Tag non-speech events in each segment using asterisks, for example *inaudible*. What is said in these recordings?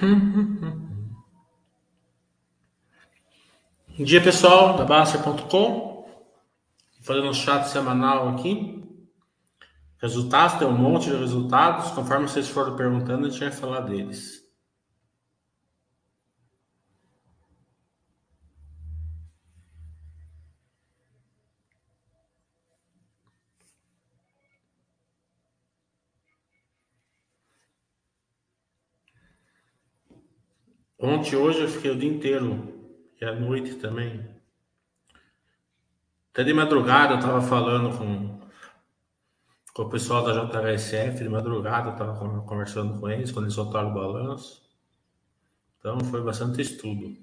Bom dia pessoal da Baster.com, fazendo um chat semanal aqui. Resultados, tem um monte de resultados. Conforme vocês forem perguntando, a gente vai falar deles. Ontem, hoje, eu fiquei o dia inteiro e à noite também. Até de madrugada eu estava falando com, com o pessoal da JHSF, de madrugada eu estava conversando com eles quando eles soltaram o balanço. Então foi bastante estudo.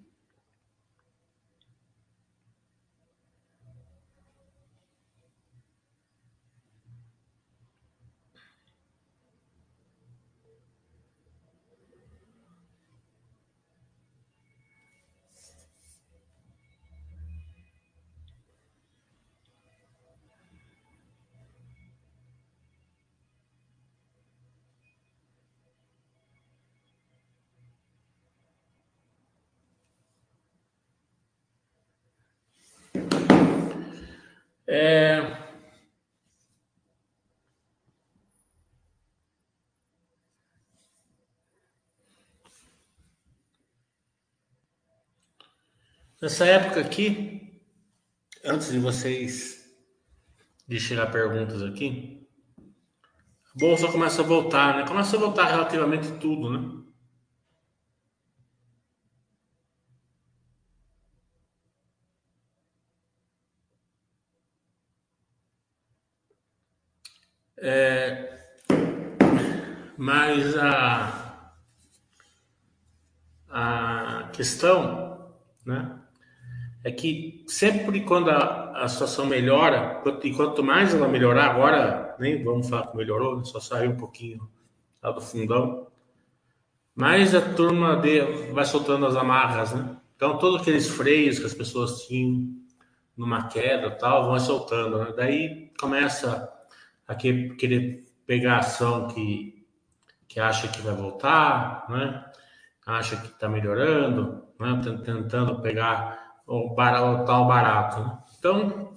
É... Nessa época aqui, antes de vocês de chegar perguntas aqui, a bolsa começa a voltar, né? Começa a voltar relativamente tudo, né? É, mas a, a questão né, é que sempre quando a, a situação melhora, e quanto mais ela melhorar, agora nem vamos falar que melhorou, né, só saiu um pouquinho lá do fundão, mais a turma de, vai soltando as amarras, né? Então, todos aqueles freios que as pessoas tinham numa queda tal, vão soltando, né? Daí começa a querer pegar ação que, que acha que vai voltar, né? acha que está melhorando, né? tentando pegar o, barato, o tal barato. Né? Então,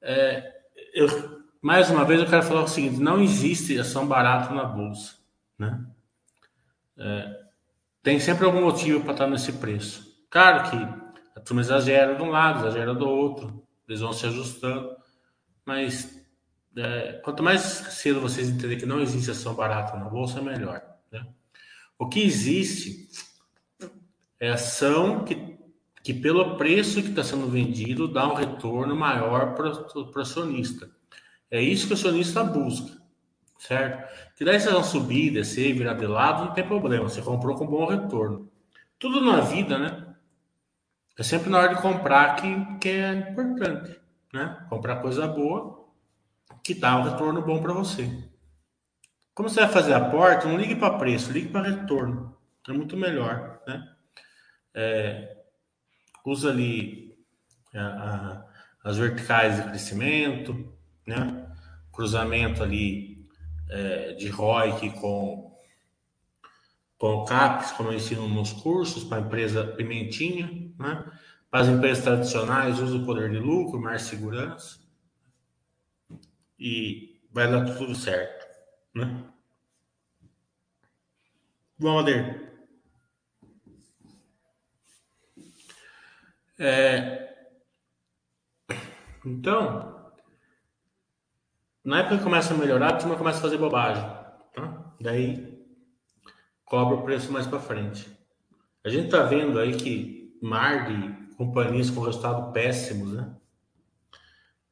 é, eu, mais uma vez eu quero falar o seguinte: não existe ação barata na bolsa. Né? É, tem sempre algum motivo para estar nesse preço. Claro que a turma exagera de um lado, exagera do outro, eles vão se ajustando, mas é, quanto mais cedo vocês entenderem que não existe ação barata na bolsa, melhor. Né? O que existe é ação que, que pelo preço que está sendo vendido, dá um retorno maior para o acionista. É isso que o acionista busca, certo? Que daí se vão subir, descer, virar de lado, não tem problema. Você comprou com bom retorno. Tudo na vida, né? É sempre na hora de comprar que, que é importante, né? Comprar coisa boa que dá um retorno bom para você. Como você vai fazer aporte, não ligue para preço, ligue para retorno. É muito melhor, né? É, usa ali a, a, as verticais de crescimento, né? Cruzamento ali é, de ROIC com com CAPES, como eu ensino nos cursos, para a empresa Pimentinha, né? Para as empresas tradicionais, usa o poder de lucro, mais segurança e vai dar tudo certo, né? Bom, Ader. É... Então, na época que começa a melhorar, a turma começa a fazer bobagem. Tá? Daí cobra o preço mais para frente. A gente tá vendo aí que mar de companhias com resultado péssimos, né?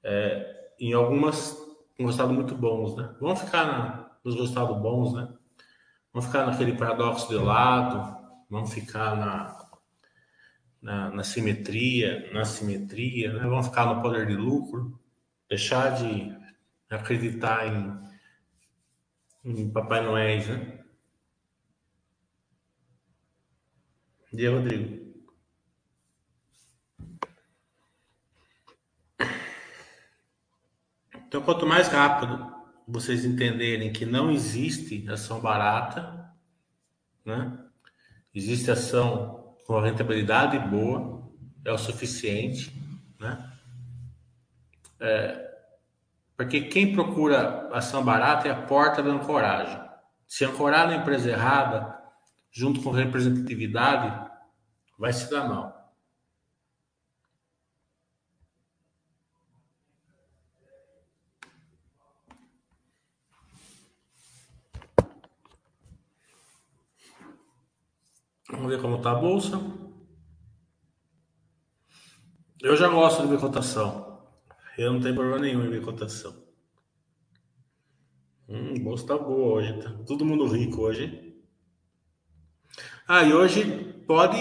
é, em algumas com resultados muito bons, né? Vamos ficar na, nos resultados bons, né? Vamos ficar naquele paradoxo de lado, vamos ficar na, na, na simetria, na simetria, né? Vamos ficar no poder de lucro, deixar de acreditar em, em Papai Noel, né? E aí, Rodrigo? Então, quanto mais rápido vocês entenderem que não existe ação barata, né? Existe ação com rentabilidade boa, é o suficiente, né? É, porque quem procura ação barata é a porta da ancoragem. Se ancorar na empresa errada, junto com representatividade, vai se dar mal. Vamos ver como está a bolsa. Eu já gosto de ver cotação. Eu não tenho problema nenhum em ver cotação. Hum, a bolsa está boa hoje. Tá todo mundo rico hoje. Ah, e hoje pode.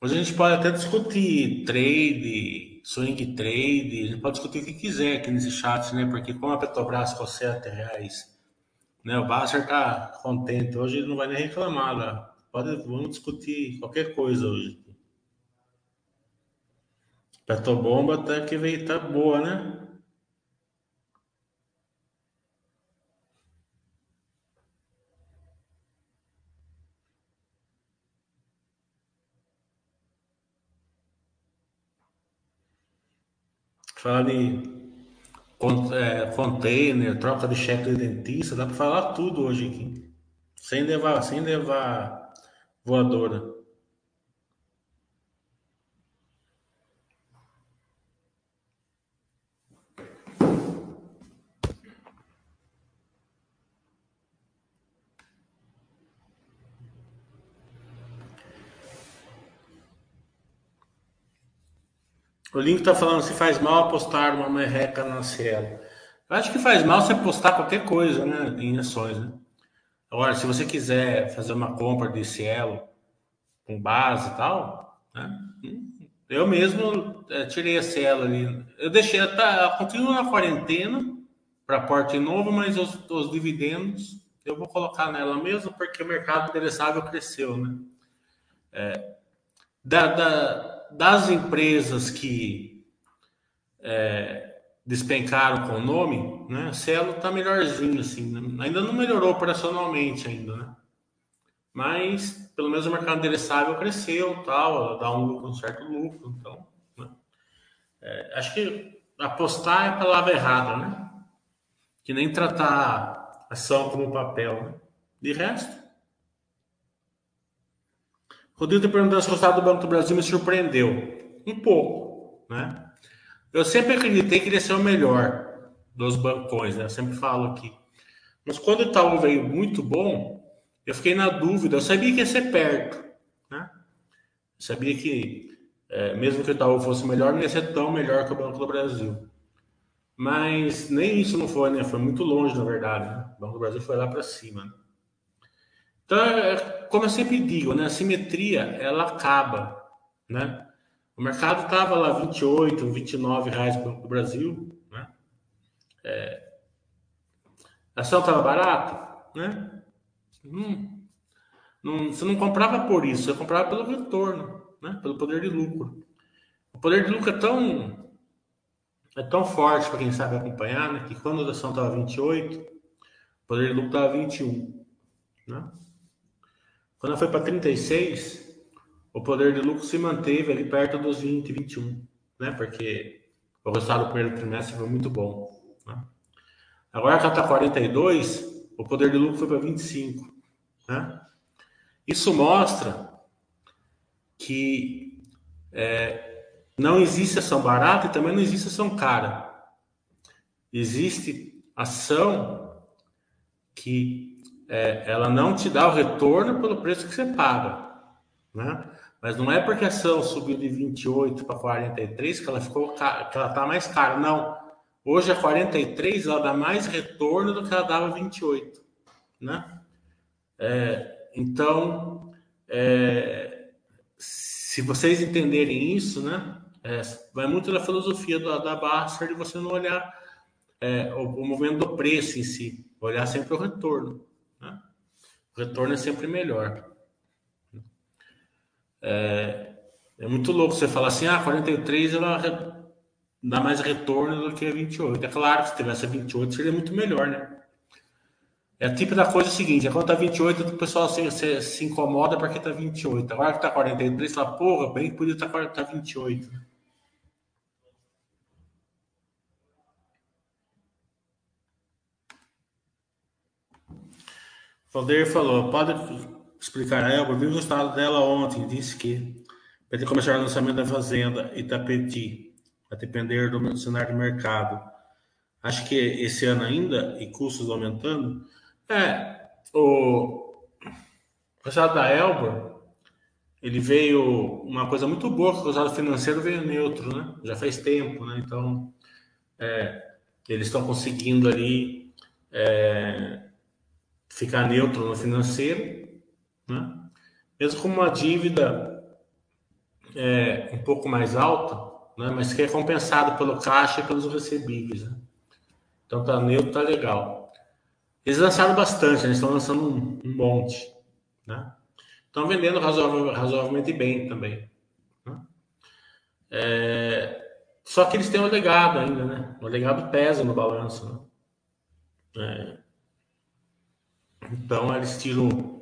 Hoje a gente pode até discutir trade, swing trade. A gente pode discutir o que quiser aqui nesse chat, né? Porque como a Petrobras ficou 7 reais, né? O Basser tá contente. Hoje ele não vai nem reclamar lá. Pode, vamos discutir qualquer coisa hoje. Petrobomba até que veio tá boa, né? Fala de é, container, troca de cheque de dentista, dá para falar tudo hoje aqui. Sem levar, sem levar voadora O link está falando se faz mal apostar uma merreca na Cielo. Eu acho que faz mal você apostar qualquer coisa, né, em ações, né? Agora, se você quiser fazer uma compra de Cielo com base e tal, né? eu mesmo é, tirei a Cielo ali. Eu deixei, tá, continuo na quarentena para porte novo, mas os, os, dividendos eu vou colocar nela mesmo porque o mercado endereçável cresceu, né? É, da, da, das empresas que é, despencaram com o nome, né? Cielo tá melhorzinho, assim. Né? Ainda não melhorou operacionalmente ainda, né? Mas, pelo menos o mercado endereçável cresceu, tal, dá um, um certo lucro, então... Né? É, acho que apostar é a palavra errada, né? Que nem tratar ação como papel, né? De resto... Rodrigo te perguntando se o resultado do Banco do Brasil me surpreendeu. Um pouco, né? Eu sempre acreditei que ele ia ser o melhor dos bancões, né? Eu sempre falo aqui. Mas quando o Itaú veio muito bom, eu fiquei na dúvida. Eu sabia que ia ser perto, né? Eu sabia que, é, mesmo que o Itaú fosse melhor, não ia ser tão melhor que o Banco do Brasil. Mas nem isso não foi, né? Foi muito longe, na verdade. Né? O Banco do Brasil foi lá para cima. Né? Então, é, como eu sempre digo, né? A simetria, ela acaba, né? O mercado estava lá 28, 29 reais para o Brasil, né? É, a ação estava barata, né? Hum, não, você não comprava por isso, você comprava pelo retorno, né? Pelo poder de lucro. O poder de lucro é tão é tão forte para quem sabe acompanhar, né? Que quando a ação estava 28, o poder de lucro estava 21, né? Quando ela foi para 36, o poder de lucro se manteve ali perto dos 20, 21, né? Porque o resultado do primeiro trimestre foi muito bom. Né? Agora ela está 42, o poder de lucro foi para 25, né? Isso mostra que é, não existe ação barata e também não existe ação cara. Existe ação que é, ela não te dá o retorno pelo preço que você paga, né? Mas não é porque a ação subiu de 28 para 43 que ela ficou que ela está mais cara. Não. Hoje a 43 ela dá mais retorno do que ela dava 28, né? É, então, é, se vocês entenderem isso, né? É, vai muito da filosofia da, da Baster de você não olhar é, o, o, movimento do preço em si, olhar sempre o retorno. Né? O retorno é sempre melhor. É, é muito louco você falar assim, ah, 43 ela dá mais retorno do que a 28. É claro que se tivesse a 28 seria muito melhor, né? É tipo da coisa seguinte, é quando tá 28, o pessoal se, se, se incomoda porque tá 28. Agora que tá 43, fala, porra, bem que podia estar tá, tá 28. Valdir falou, pode explicar a Elba? Vi o estado dela ontem, disse que que começar o lançamento da Fazenda Itapeti, a depender do cenário de mercado. Acho que esse ano ainda, e custos aumentando. É, o, estado da Elba, ele veio uma coisa muito boa, que o resultado financeiro veio neutro, né? Já faz tempo, né? Então, é, eles estão conseguindo ali é, ficar neutro no financeiro, né? mesmo com uma dívida é, um pouco mais alta, né? mas que é compensado pelo caixa e pelos recebíveis. Né? Então tá neutro, tá legal. Eles lançaram bastante, né? eles estão lançando um, um monte. Né? Estão vendendo razoável, razoavelmente bem também. Né? É, só que eles têm o legado ainda, né? O legado pesa no balanço. Né? É, então eles tiram,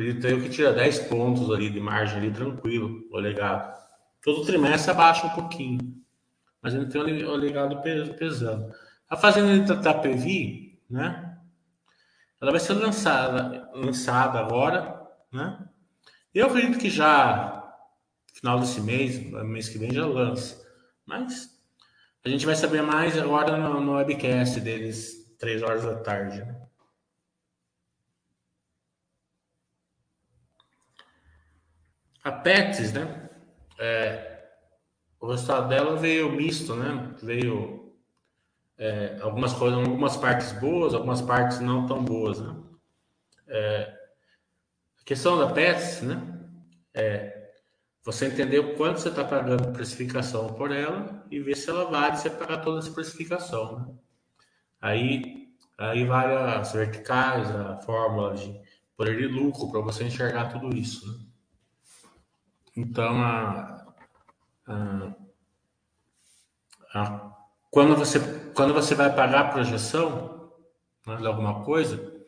acredito eu que tira 10 pontos ali de margem ali tranquilo, o legado. Todo trimestre abaixa um pouquinho, mas ele tem o legado pesando. A fazenda de Tatapevi, né? Ela vai ser lançada, lançada agora, né? Eu acredito que já final desse mês, mês que vem já lança. Mas a gente vai saber mais agora no, no webcast deles, três horas da tarde. Né? A Pets, né? É, o resultado dela veio misto, né? Veio é, algumas coisas, algumas partes boas, algumas partes não tão boas, né? É, a questão da Pets, né? É você entender o quanto você está pagando precificação por ela e ver se ela vale você pagar toda essa precificação, né? Aí, aí vale as verticais, a fórmula de poder de lucro para você enxergar tudo isso, né? Então, a, a, a, quando, você, quando você vai pagar a projeção né, de alguma coisa,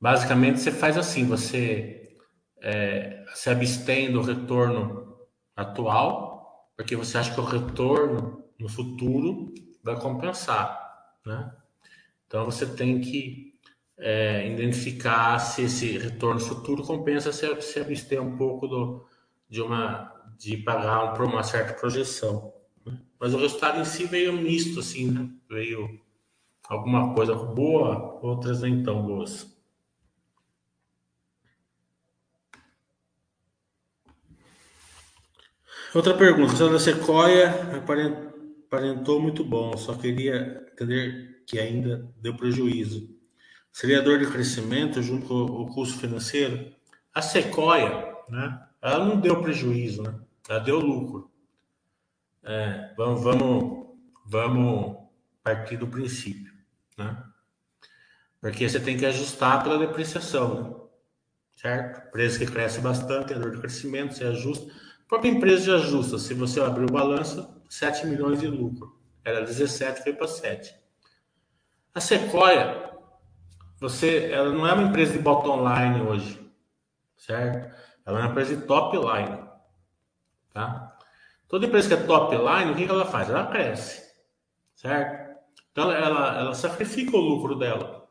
basicamente você faz assim: você é, se abstém do retorno atual, porque você acha que o retorno no futuro vai compensar. Né? Então, você tem que é, identificar se esse retorno futuro compensa se, se abster um pouco do, de uma de pagar por uma certa projeção. Né? Mas o resultado em si veio misto, assim, né? veio alguma coisa boa, outras nem tão boas. Outra pergunta, da Sequoia aparentou muito bom, só queria entender que ainda deu prejuízo. Seria dor de crescimento junto com o custo financeiro? A Sequoia, né? ela não deu prejuízo, né? Ela deu lucro. É, vamos, vamos, vamos partir do princípio, né? Porque você tem que ajustar pela depreciação, né? certo? Empresa que cresce bastante, tem dor de crescimento, você ajusta. A própria empresa já ajusta. Se você abrir o balanço, 7 milhões de lucro. Era 17, foi para 7. A Sequoia, você, ela não é uma empresa de bottom line hoje, certo? Ela é uma empresa de top line. Tá? Toda empresa que é top line, o que, ela faz? Ela cresce. Certo? Então ela, ela sacrifica o lucro dela.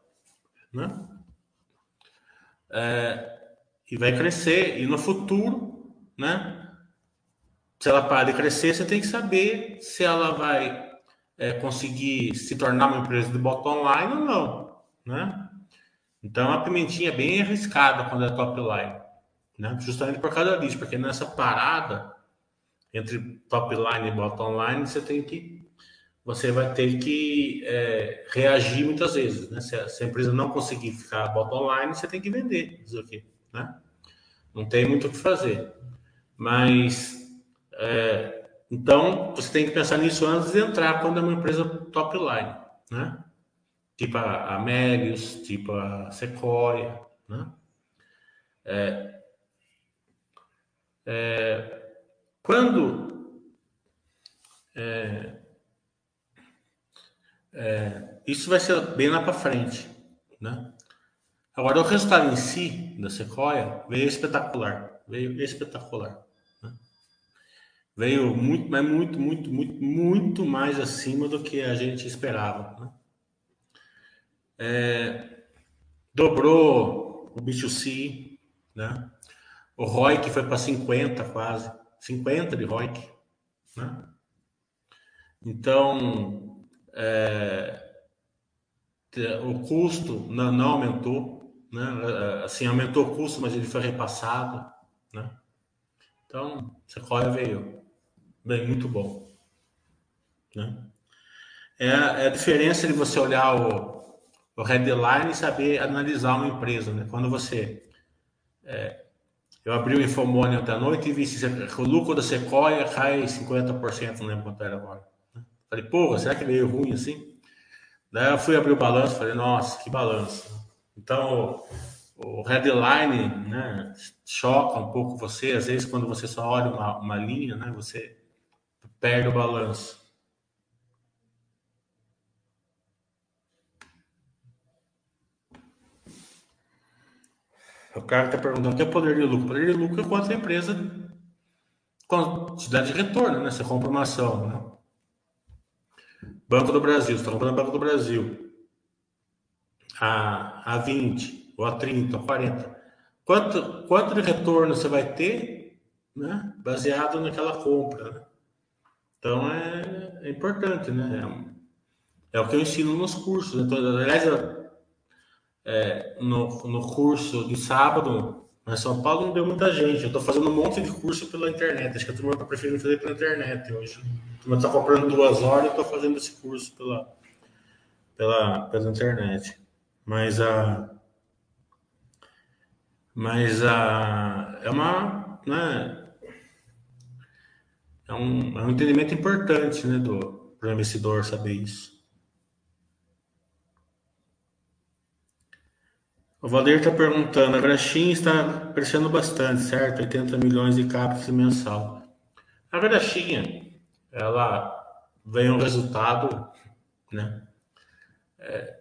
Né? É, e vai crescer. E no futuro, né? Se ela parar de crescer, você tem que saber se ela vai é, conseguir se tornar uma empresa de bottom line ou não. Né? Então a pimentinha é bem arriscada quando é top line né? justamente por causa disso, porque nessa parada entre top line e bottom line, você tem que você vai ter que é, reagir muitas vezes, né? Se a, se a, empresa não conseguir ficar bottom line, você tem que vender isso aqui, né? Não tem muito o que fazer. Mas é, então você tem que pensar nisso antes de entrar quando é uma empresa top line, né? Tipo a, Melius, tipo a Sequoia, né? É, é, quando é, é, isso vai ser bem lá para frente, né? Agora o resultado em si da Sequoia veio espetacular, veio espetacular, né? veio muito, mas muito, muito, muito, muito mais acima do que a gente esperava, né? É, dobrou o B2C, né? O ROIC foi para 50 quase, 50 de ROIC, né? Então, é, o custo não, não, aumentou, né? Assim, aumentou o custo, mas ele foi repassado, né? Então, Sequoia veio bem, muito bom, né? É, é a diferença de você olhar o, o headline e saber analisar uma empresa, né? Quando você é, eu abri o Infomone ontem à noite e vi que o lucro da Sequoia cai 50%, não lembro quanto era agora. Falei, pô, será que veio ruim assim? Daí eu fui abrir o balanço, falei, nossa, que balanço. Então, o, headline, né, choca um pouco você, às vezes quando você só olha uma, uma linha, né, você perde o balanço. O cara está perguntando o que é poder de lucro. Poder de lucro é quanto a empresa quantidade de retorno, né? Você compra uma ação, né? Banco do Brasil, você está comprando Banco do Brasil a, a 20, ou a 30, ou a 40. Quanto, quanto de retorno você vai ter né, baseado naquela compra? Né? Então é, é, importante, né? É, é, o que eu ensino nos cursos. Então, aliás, é, no, no curso de sábado, em São Paulo não deu muita gente. Eu estou fazendo um monte de curso pela internet. Acho que a turma está preferindo fazer pela internet hoje. A turma está comprando duas horas e estou fazendo esse curso pela, pela, pela internet. Mas a. Mas a. É uma. Né, é, um, é um entendimento importante né, do, para o investidor saber isso. O Valdir está perguntando, a Graxinha está crescendo bastante, certo? 80 milhões de captas mensal. A Graxinha, ela vem um resultado, né? É,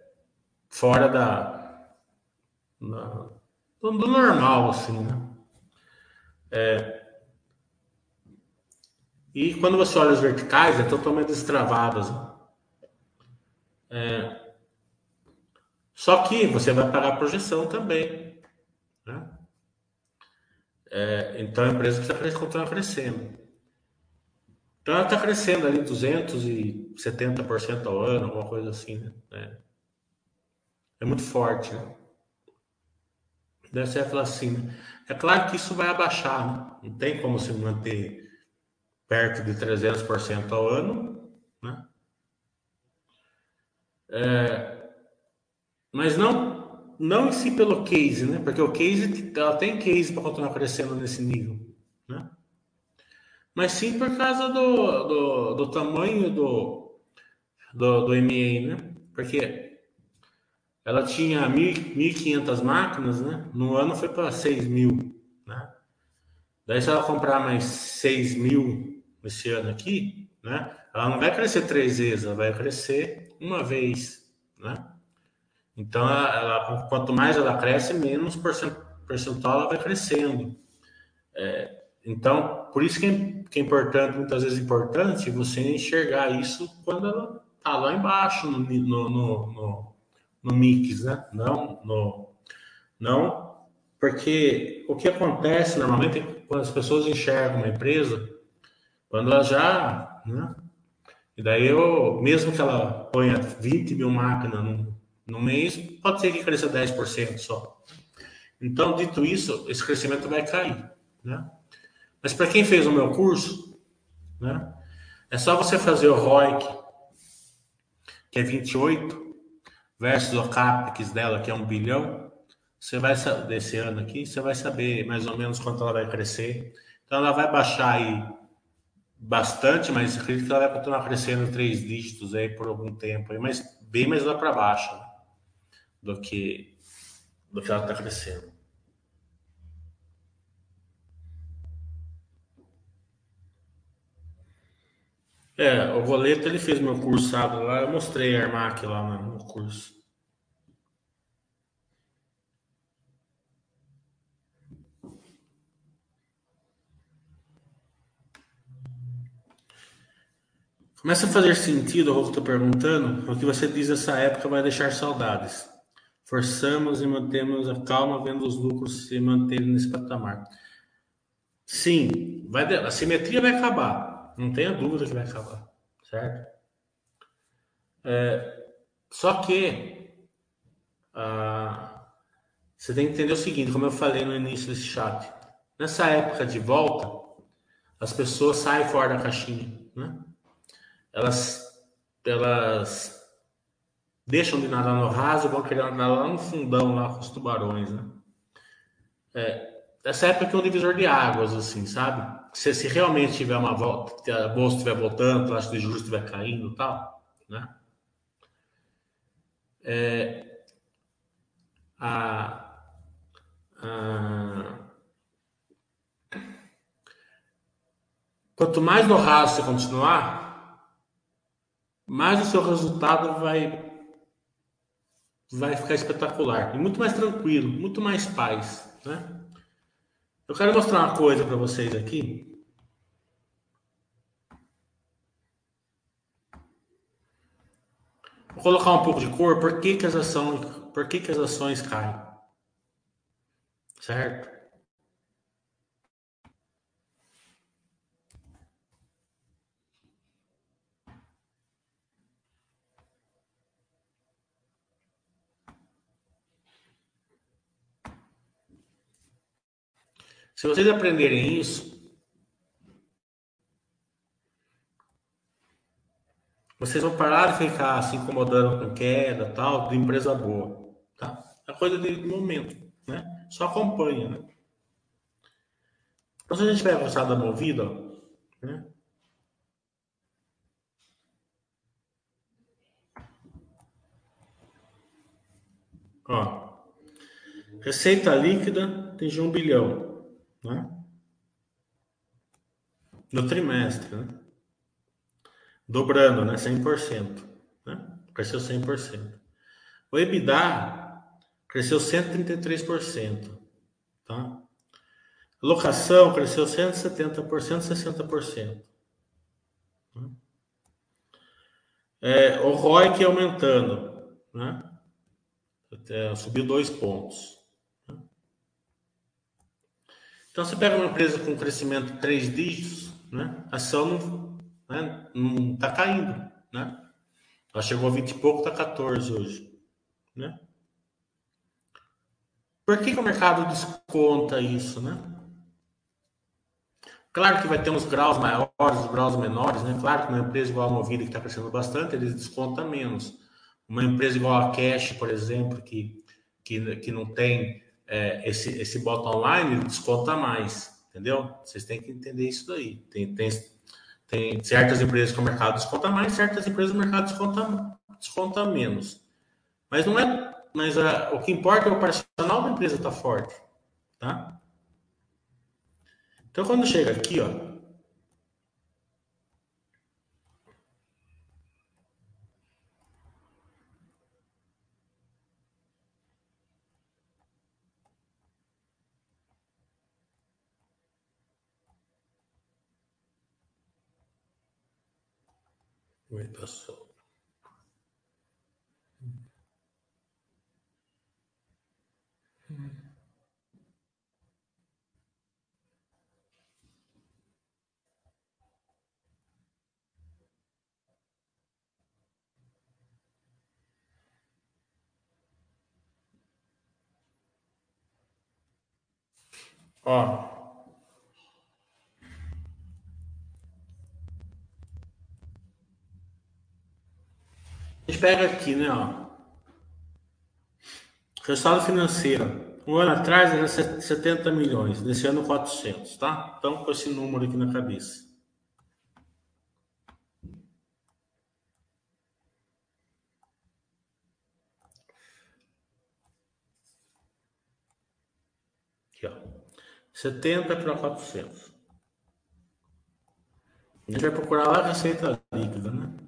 fora da, da do, normal, assim, né? É, e quando você olha as verticais, é totalmente destravadas. Né? É, só que você vai pagar a projeção também. Né? É, então a empresa precisa continuar crescendo. Então ela está crescendo ali 270% ao ano, alguma coisa assim. Né? É, é muito forte. Né? Deve ser falar assim. Né? É claro que isso vai abaixar. Né? Não tem como se manter perto de 300% ao ano. Né? É, mas não não em si pelo case, né? Porque o case ela tem case para continuar crescendo nesse nível, né? Mas sim por causa do, do, do tamanho do, do, do MA, né? Porque ela tinha 1.500 máquinas, né? No ano foi para 6 mil, né? Daí se ela comprar mais 6 mil esse ano aqui, né? Ela não vai crescer três vezes, ela vai crescer uma vez, né? Então, ela, quanto mais ela cresce, menos percentual ela vai crescendo. É, então, por isso que é, que é, importante, muitas vezes importante, você enxergar isso quando ela está lá embaixo no, no, no, no, no mix, né? Não, no, não, porque o que acontece normalmente é quando as pessoas enxergam uma empresa, quando ela já, né? E daí eu, mesmo que ela ponha 20 mil máquinas num, no mês, pode ser que cresça 10% só. Então, dito isso, esse crescimento vai cair. Né? Mas para quem fez o meu curso, né, é só você fazer o ROIC, que é 28, versus o CAPEX dela, que é 1 bilhão. Você vai desse ano aqui, você vai saber mais ou menos quanto ela vai crescer. Então, ela vai baixar aí bastante, mas acredito que ela vai continuar crescendo três dígitos aí por algum tempo, aí, mas bem mais lá para baixo né, do que do que ela está crescendo. É, o Goleto ele fez meu cursado lá, eu mostrei a Armac lá no curso. Começa a fazer sentido o que estou perguntando, o que você diz nessa época vai deixar saudades. Forçamos e mantemos a calma vendo os lucros se manterem nesse patamar. Sim, vai, a simetria vai acabar, não tenha dúvida que vai acabar, certo? É, só que ah, você tem que entender o seguinte, como eu falei no início desse chat, nessa época de volta, as pessoas saem fora da caixinha, né? elas, elas deixam de nadar no raso vão querer nadar lá no fundão, lá com os tubarões, né? É, essa época é um divisor de águas, assim, sabe? Se, se realmente tiver uma volta, a bolsa estiver voltando, a taxa de juros estiver caindo tal, né? É, a, a, quanto mais no raso você continuar, mais o seu resultado vai vai ficar espetacular e muito mais tranquilo, muito mais paz, né? Eu quero mostrar uma coisa para vocês aqui. Vou colocar um pouco de cor. Por que, que as ações, por que, que as ações caem? Certo? Se vocês aprenderem isso, vocês vão parar de ficar se incomodando com queda tal, de empresa boa, tá? É coisa de momento, né? Só acompanha, né? Então, se a gente vai gostar da movida, né? Ó, receita líquida de um bilhão né? no trimestre, né? dobrando, né? 100%, né? cresceu 100%. O EBITDA cresceu 133%, tá? Locação cresceu 170%, 60%. Né? É, o ROIC aumentando, né? Até, subiu dois pontos. Então, você pega uma empresa com crescimento três dígitos, né? a ação não né? está caindo. Né? Ela chegou a 20 e pouco, está 14 hoje. Né? Por que, que o mercado desconta isso? Né? Claro que vai ter uns graus maiores, os graus menores, né? Claro que uma empresa igual a Movida, que está crescendo bastante, eles descontam menos. Uma empresa igual a Cash, por exemplo, que, que, que não tem é, esse, esse bottom line desconta mais, entendeu? Vocês têm que entender isso daí. Tem, tem, tem certas empresas que o mercado desconta mais, certas empresas o mercado desconta, desconta menos. Mas não é. Mas a, o que importa é o operacional da empresa estar tá forte, tá? Então quando chega aqui, ó, Aguenta só. Ó, gente pega aqui, né, ó. Resultado financeiro. Um ano atrás era 70 milhões, nesse ano 400, tá? Então, com esse número aqui na cabeça. Aqui, ó. 70 para 400. A gente vai procurar lá a receita líquida, né?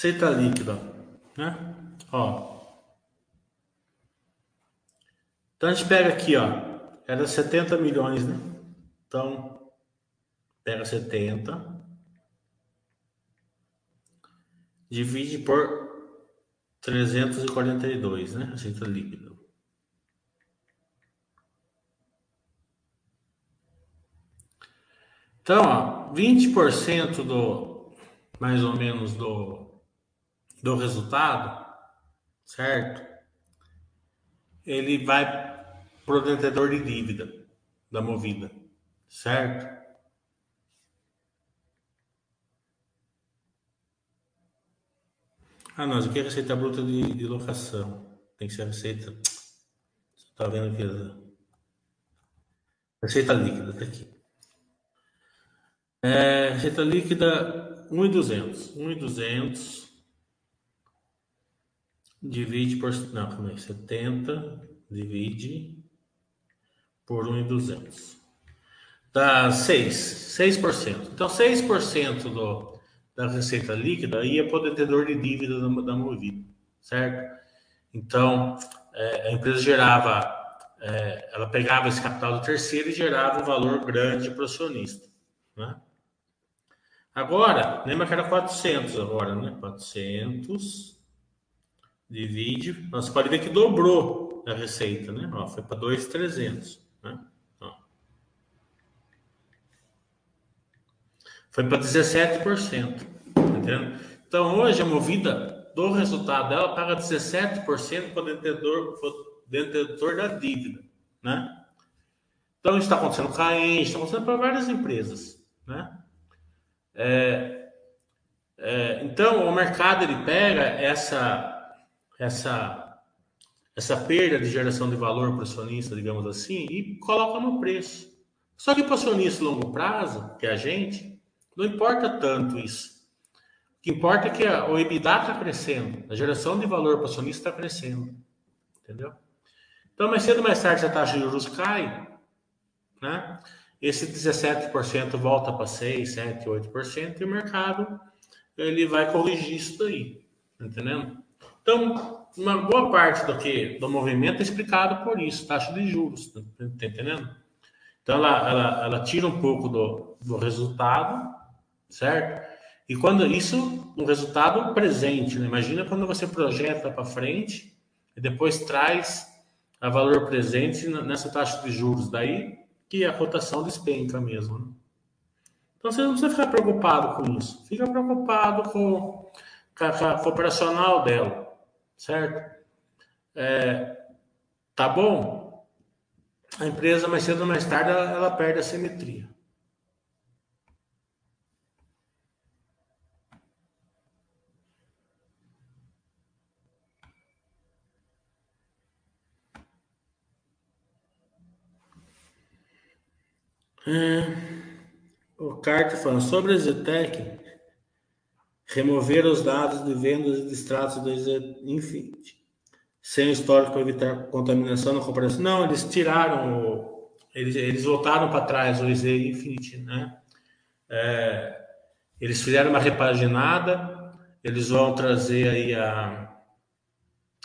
Receita líquida, né? Ó. Então a gente pega aqui, ó. Era 70 milhões, né? Então, pega 70. Divide por 342, né? Receita líquida. Então, ó, 20% do mais ou menos do do resultado, certo? Ele vai para o detentor de dívida da movida, certo? Ah, não, aqui é receita bruta de, de locação. Tem que ser a receita. Você está vendo aqui? Receita líquida, tá aqui. É, receita líquida 1,200. 1,200 divide por. Não, calma aí. 70 divide por 1,200. Dá 6. 6%. Então, 6% do, da receita líquida ia para o detentor de dívida da, da Movida, certo? Então, é, a empresa gerava. É, ela pegava esse capital do terceiro e gerava um valor grande para o acionista. Né? Agora, lembra que era 400 agora, né? 400 divide, você pode ver que dobrou a receita, né? Ó, foi para 2,300, né? Ó. Foi para 17%, entendeu? Então, hoje a movida do resultado dela paga 17% para o detentor, detentor da dívida, né? Então, isso está acontecendo com a Engie, está acontecendo para várias empresas, né? É, é, então, o mercado ele pega essa essa, essa perda de geração de valor para o acionista, digamos assim, e coloca no preço. Só que para o acionista longo prazo, que é a gente, não importa tanto isso. O que importa é que a, o EBITDA está crescendo, a geração de valor para o acionista está crescendo. Entendeu? Então, mais cedo ou mais tarde, a taxa de juros cai, né? esse 17% volta para 6%, 7%, 8%, e o mercado ele vai corrigir isso daí. Entendendo? Então, uma boa parte do que do movimento é explicado por isso, taxa de juros, tá, tá entendendo? Então, ela, ela, ela tira um pouco do, do resultado, certo? E quando isso, um resultado presente, né? imagina quando você projeta para frente e depois traz a valor presente nessa taxa de juros, daí que a cotação despenca mesmo. Né? Então você não precisa ficar preocupado com isso, fica preocupado com, com com a operacional dela certo? É, tá bom? A empresa, mais cedo ou mais tarde, ela, ela perde a simetria. É, o Carter falando sobre a Zetec, remover os dados de vendas e de extratos do Infinity, sem histórico para evitar contaminação na comparação. Não, eles tiraram o, eles, eles voltaram para trás o EZ Infinity, né? É, eles fizeram uma repaginada, eles vão trazer aí a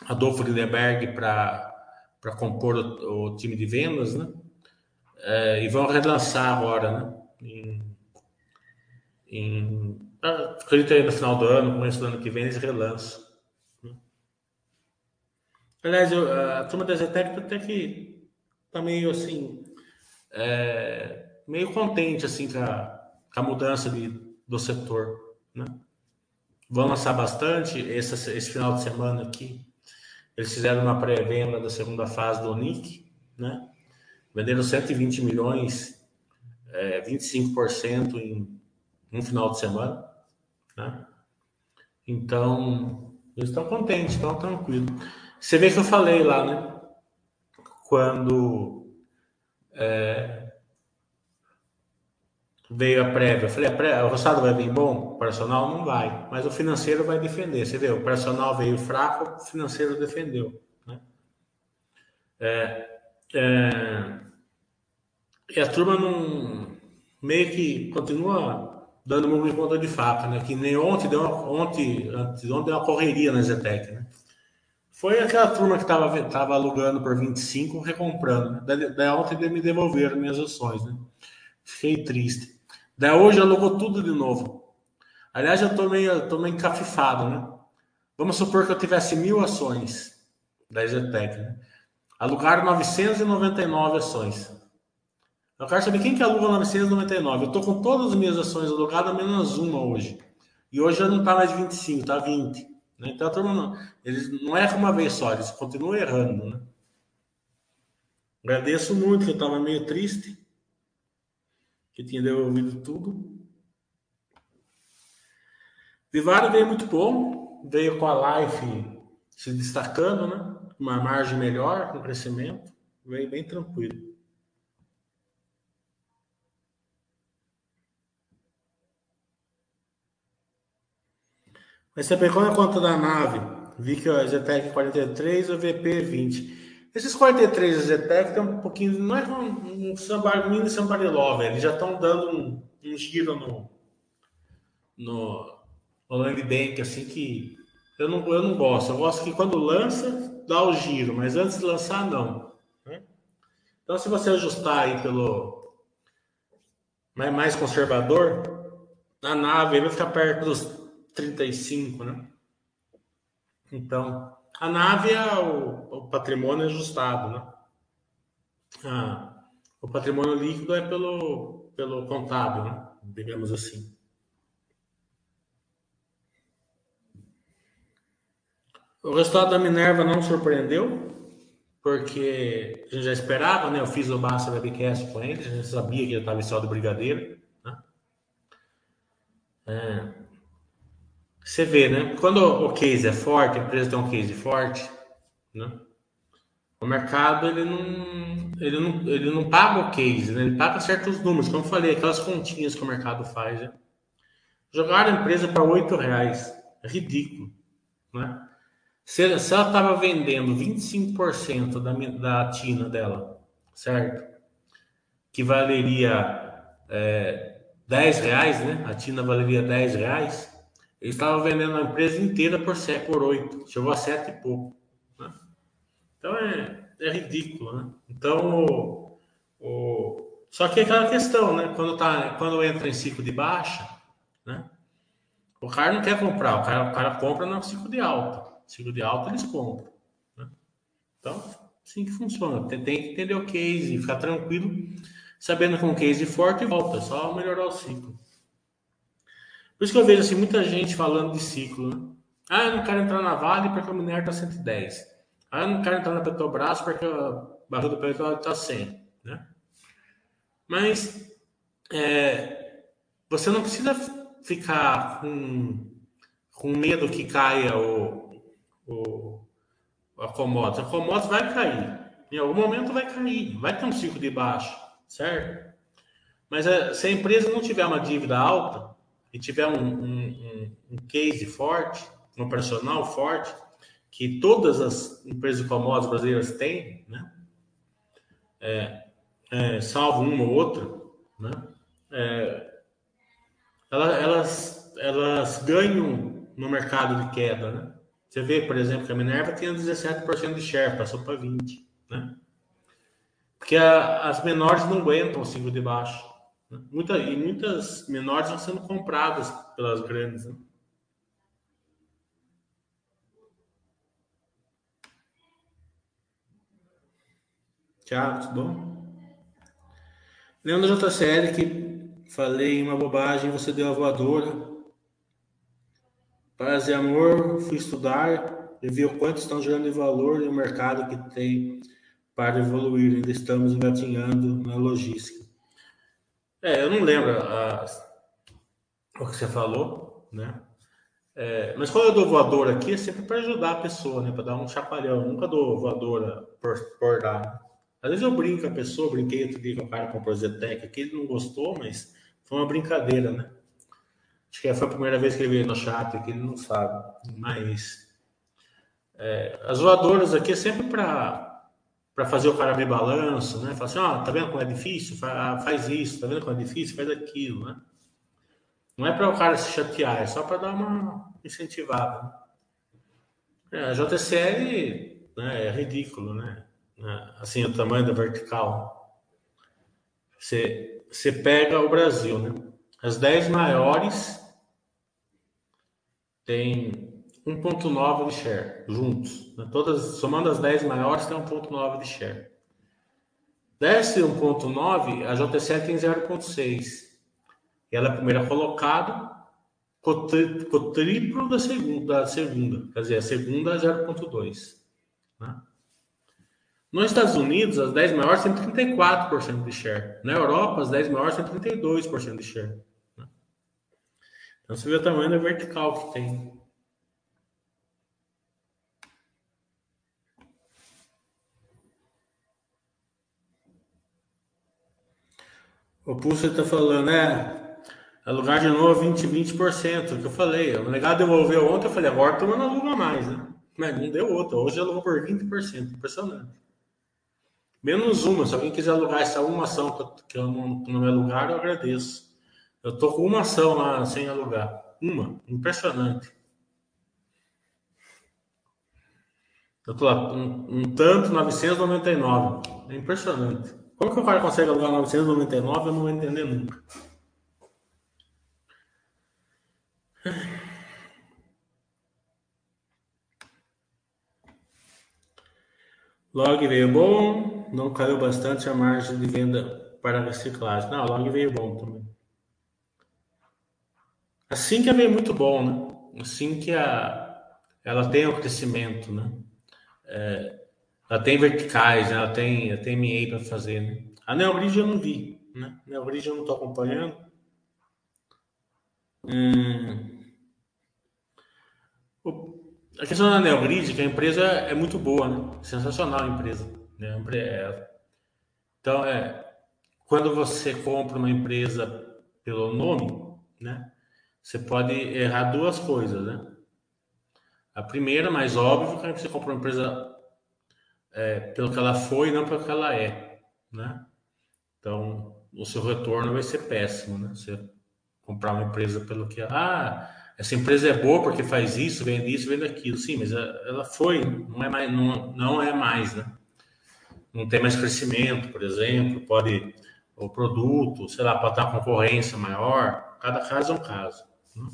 Adolfo Lindenberg para compor o, o, time de vendas, né? É, e vão relançar agora, né? Em, em, acredito aí no final do ano, começo do ano que vem, eles relançam. Aliás, eu, a turma da Zetec até que tá meio assim, é, meio contente assim com a, com a mudança de, do setor, né? Vão lançar bastante esse, esse final de semana aqui. Eles fizeram uma pré-venda da segunda fase do NIC, né? Venderam 120 milhões, é, 25% em um final de semana, né? Então, eles estão contentes, estão tranquilos. Você vê que eu falei lá, né? Quando é, veio a prévia. Eu falei, a pré, o resultado vai vir bom? O personal não vai, mas o financeiro vai defender. Você vê, o personal veio fraco, o financeiro defendeu. Né? É, é, e a turma não meio que continua dando uma conta de faca, né? Que nem ontem deu uma, ontem, ontem deu uma correria na Zetec, né? Foi aquela turma que estava tava alugando por 25, recomprando. Né? Daí, daí ontem me devolveram minhas ações, né? Fiquei triste. Daí hoje alugou tudo de novo. Aliás, eu tô meio, tô meio encafifado, né? Vamos supor que eu tivesse mil ações da Zetec, né? Alugaram 999 ações. Eu quero saber quem que aluga 999. Eu tô com todas as minhas ações alugadas, menos uma hoje. E hoje já não tá mais 25, tá 20. Né? Então a turma não. Eles não erram uma vez só, eles continuam errando, né? Agradeço muito, que eu estava meio triste que tinha devolvido tudo. Vivaro veio muito bom, veio com a Life se destacando, né? Uma margem melhor, com crescimento, veio bem tranquilo. Mas você pegou a conta da nave, vi que a Zetec 43 o VP 20. Esses 43 Zetec tem um pouquinho, não é um, um sambar, mini sambariló, velho. Eles já estão dando um, um, giro no, no, no Land Bank, assim, que eu não, eu não gosto. Eu gosto que quando lança, dá o giro, mas antes de lançar, não. Né? Então, se você ajustar aí pelo mais conservador, a nave vai ficar perto dos 35, né? Então, a nave é o, o patrimônio ajustado, né? Ah, o patrimônio líquido é pelo, pelo contábil, né? digamos assim. O resultado da Minerva não surpreendeu, porque a gente já esperava, né? Eu fiz o Basta Webcast com eles, a gente sabia que ele estava em do brigadeiro. Né? É, você vê, né? Quando o case é forte, a empresa tem um case forte, né? O mercado ele não, ele não, ele não paga o case, né? Ele paga certos números, como eu falei, aquelas continhas que o mercado faz. Né? Jogaram a empresa para oito reais, é ridículo, né? Se, se ela estava vendendo 25% da, da TINA dela, certo? Que valeria é, 10 reais, né? A TINA valeria 10 reais ele estava vendendo a empresa inteira por, 7, por 8, chegou a 7 e pouco. Né? Então é, é ridículo. Né? Então, o, o, só que é aquela questão, né? quando, tá, quando entra em ciclo de baixa, né? o cara não quer comprar, o cara, o cara compra no ciclo de alta. Ciclo de alta eles compram. Né? Então, assim que funciona. Tem, tem que entender o case, ficar tranquilo, sabendo que um case forte volta, só melhorar o ciclo. Por isso que eu vejo assim, muita gente falando de ciclo. Né? Ah, eu não quero entrar na Vale porque o minério está 110. Ah, eu não quero entrar na Petrobras porque o barril do petróleo está 100. Né? Mas é, você não precisa ficar com, com medo que caia o, o, a commodity. A commodity vai cair. Em algum momento vai cair. Vai ter um ciclo de baixo, certo? Mas é, se a empresa não tiver uma dívida alta, e tiver um, um, um, case forte, um operacional forte, que todas as empresas commodities brasileiras têm, né? É, é, salvo uma ou outra, né? É, elas, elas ganham no mercado de queda, né? Você vê, por exemplo, que a Minerva tinha 17% de share, passou para 20%, né? Porque a, as menores não aguentam o ciclo de baixo. Muita, e muitas menores estão sendo compradas pelas grandes, né? Tiago, tudo bom? Leandro JCL, que falei uma bobagem, você deu a voadora. Paz e amor, fui estudar e vi o quanto estão gerando valor e o mercado que tem para evoluir. Ainda estamos engatinhando na logística. É, eu não lembro a, o que você falou, né? É, mas quando eu dou voadora aqui é sempre para ajudar a pessoa, né? Para dar um chacoalhão. Eu nunca dou voadora por, por dar. Às vezes eu brinco com a pessoa, brinquei outro dia com o cara com o Zetec aqui, ele não gostou, mas foi uma brincadeira, né? Acho que foi a primeira vez que ele veio no chat aqui, ele não sabe. Mas é, as voadoras aqui é sempre para para fazer o cara abrir balanço, né? Falar assim, ó, oh, tá vendo como é difícil? Faz isso, tá vendo como é difícil? Faz aquilo, né? Não é para o cara se chatear, é só para dar uma incentivada. Né? É, a JCL né, é ridículo, né? É, assim, o tamanho da vertical. Você, você pega o Brasil, né? As 10 maiores tem 1.9 de share, juntos. Né? Todas, somando as 10 maiores, tem 1.9 de share. Desse 1.9, a JCL tem 0.6. E ela é a primeira colocada, com o triplo da segunda, da segunda. Quer dizer, a segunda é 0.2. Né? Nos Estados Unidos, as 10 maiores têm 34% de share. Na Europa, as 10 maiores têm 32% de share. Né? Então, você vê o tamanho da vertical que tem. O Pulso está falando, é, alugar de novo 20, 20%, que eu falei. O negado devolveu ontem, eu falei, agora tu não aluga mais, né? Mas não deu outra, hoje alugou por 20%, impressionante. Menos uma, se alguém quiser alugar essa uma ação que eu não, não me alugar, eu agradeço. Eu tô com uma ação lá sem alugar. Uma, impressionante. Eu tô lá, um, um tanto 999. É impressionante. Como que o cara consegue alugar 999? Eu não vou entender nunca. Log veio bom, não caiu bastante a margem de venda para reciclagem. Não, log veio bom também. Assim que veio muito bom, né? Assim que a, ela tem o crescimento, né? É, ela tem verticais, né? ela tem, ela tem MA para fazer. Né? A Neogrid eu não vi. Né? A Neogrid eu não estou acompanhando. Hum. A questão da Neogrid, que a empresa é muito boa, né? sensacional a empresa. Né? Então, é, quando você compra uma empresa pelo nome, né? você pode errar duas coisas. Né? A primeira, mais óbvio, é que você compra uma empresa é, pelo que ela foi, não pelo que ela é, né? Então, o seu retorno vai ser péssimo, né? Você comprar uma empresa pelo que ah, essa empresa é boa porque faz isso, vende isso, vende aquilo, sim, mas ela foi, não é mais, não, não é mais, né? Não tem mais crescimento, por exemplo, pode o produto, sei lá, pode estar concorrência maior, cada caso é um caso. Né?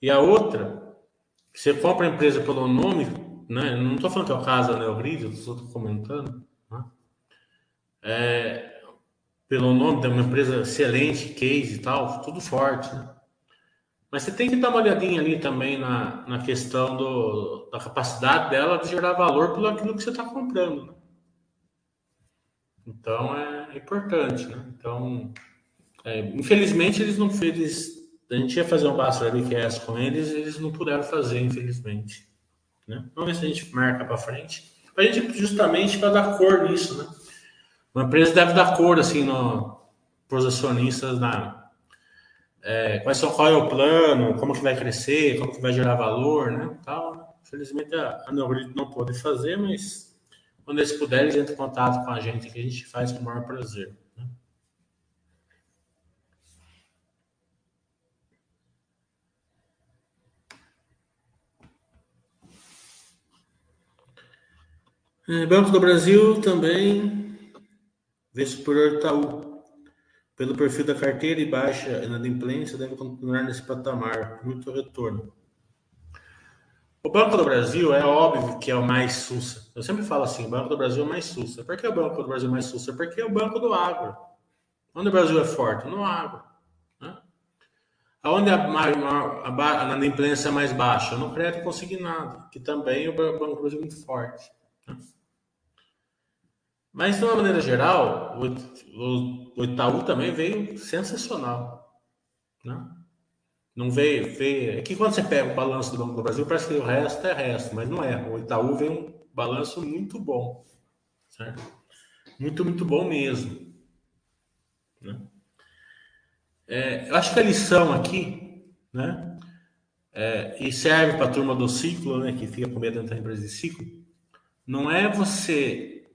E a outra, você compra a empresa pelo nome, né? Não estou falando que é o caso da Neogrid, estou comentando. Né? É, pelo nome de uma empresa excelente, case e tal, tudo forte. Né? Mas você tem que dar uma olhadinha ali também na, na questão do, da capacidade dela de gerar valor pelo aquilo que você está comprando. Né? Então é importante. Né? Então, é, infelizmente, eles não fez. A gente ia fazer um Basta Webcast com eles, eles não puderam fazer, infelizmente. Né? Vamos ver se a gente marca para frente. A gente justamente para dar cor nisso, né? Uma empresa deve dar cor assim no, os acionistas na é, quais são, qual é o plano, como que vai crescer, como que vai gerar valor, né? Tal. Infelizmente a, a não pode fazer, mas quando eles puderem, eles entram em contato com a gente, que a gente faz com o maior prazer. É, Banco do Brasil também superior Itaú. Pelo perfil da carteira e baixa inadimplência, deve continuar nesse patamar. Muito retorno. O Banco do Brasil é óbvio que é o mais sussa. Eu sempre falo assim, o Banco do Brasil é o mais sussa. Por que o Banco do Brasil é mais sussa? Porque é o Banco do Agro. Onde o Brasil é forte? No agro. Né? Onde a, a, a, a inadimplência é mais baixa? No crédito consignado, que também o Banco do Brasil é muito forte. Mas, de uma maneira geral, o, o Itaú também veio sensacional. Né? Não veio, veio. É que quando você pega o balanço do Banco do Brasil, parece que o resto é resto, mas não é. O Itaú veio um balanço muito bom. Certo? Muito, muito bom mesmo. Né? É, eu acho que a lição aqui, né? É, e serve para a turma do ciclo, né? Que fica com medo de entrar em empresa de ciclo, não é você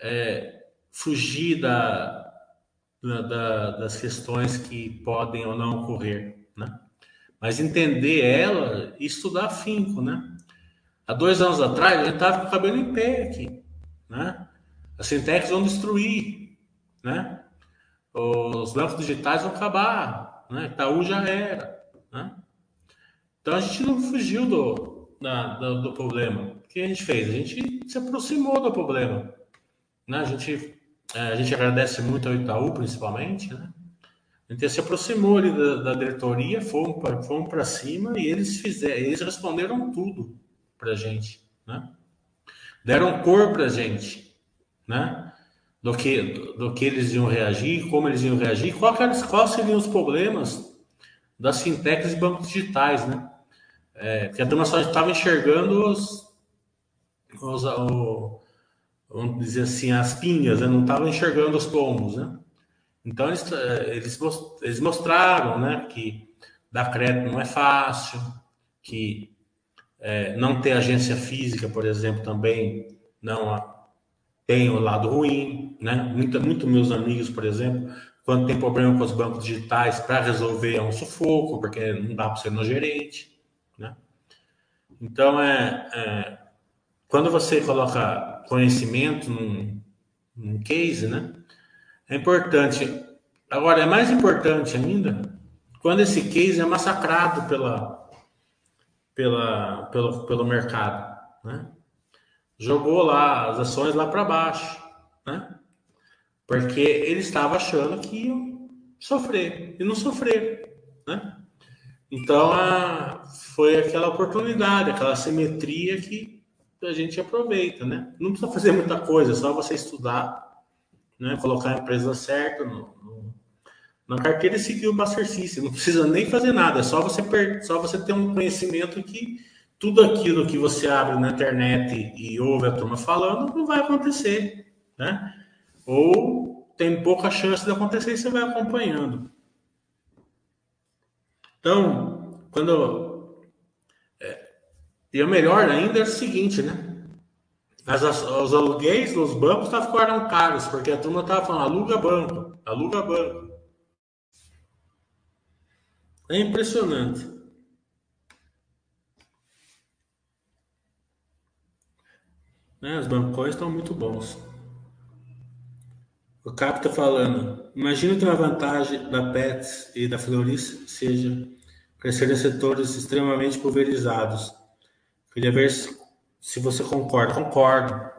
é, fugir da, da, das questões que podem ou não ocorrer, né? Mas entender ela e estudar afinco, né? Há dois anos atrás, gente estava com o cabelo em pé aqui, né? As fintechs vão destruir, né? Os bancos digitais vão acabar, né? Itaú já era, né? Então a gente não fugiu do, da, do, do problema. Que a gente fez? A gente se aproximou do problema, né? A gente, é, a gente agradece muito ao Itaú, principalmente, né? A gente se aproximou ali da, da diretoria, fomos para fomos cima e eles fizeram, eles responderam tudo para gente, né? Deram cor para gente, né? Do que, do, que eles iam reagir, como eles iam reagir, qual quais seriam os problemas das fintechs e bancos digitais, né? É, porque a turma só estava enxergando os, os o, vamos dizer assim, as pinhas, né? não estava enxergando os pombos, né? Então, eles, eh, eles, eles mostraram né, que dar crédito não é fácil, que é, não ter agência física, por exemplo, também não tem o lado ruim. Né? Muito, muito meus amigos, por exemplo, quando tem problema com os bancos digitais, para resolver é um sufoco, porque não dá para ser no gerente. Né? Então, é, é, quando você coloca conhecimento num, num case, né? É importante. Agora, é mais importante ainda quando esse case é massacrado pela, pela, pelo, pelo mercado. Né? Jogou lá as ações lá para baixo. Né? Porque ele estava achando que iam sofrer. E não sofreram. Né? Então, a, foi aquela oportunidade, aquela simetria que a gente aproveita. Né? Não precisa fazer muita coisa, é só você estudar né? Colocar a empresa certa no, no, na carteira e seguir o Buster System. Não precisa nem fazer nada, é só você, per, só você ter um conhecimento que tudo aquilo que você abre na internet e, e ouve a turma falando não vai acontecer, né? Ou tem pouca chance de acontecer e você vai acompanhando. Então, quando. E o melhor ainda é o seguinte, né? As, os aluguéis nos bancos tá, ficaram caros, porque a turma estava falando, aluga banco, aluga banco. É impressionante. Né? Os bancos estão muito bons. O Cap está falando, imagina que uma vantagem da Pets e da Floris seja crescer em setores extremamente pulverizados. Queria ver se você concorda, concordo.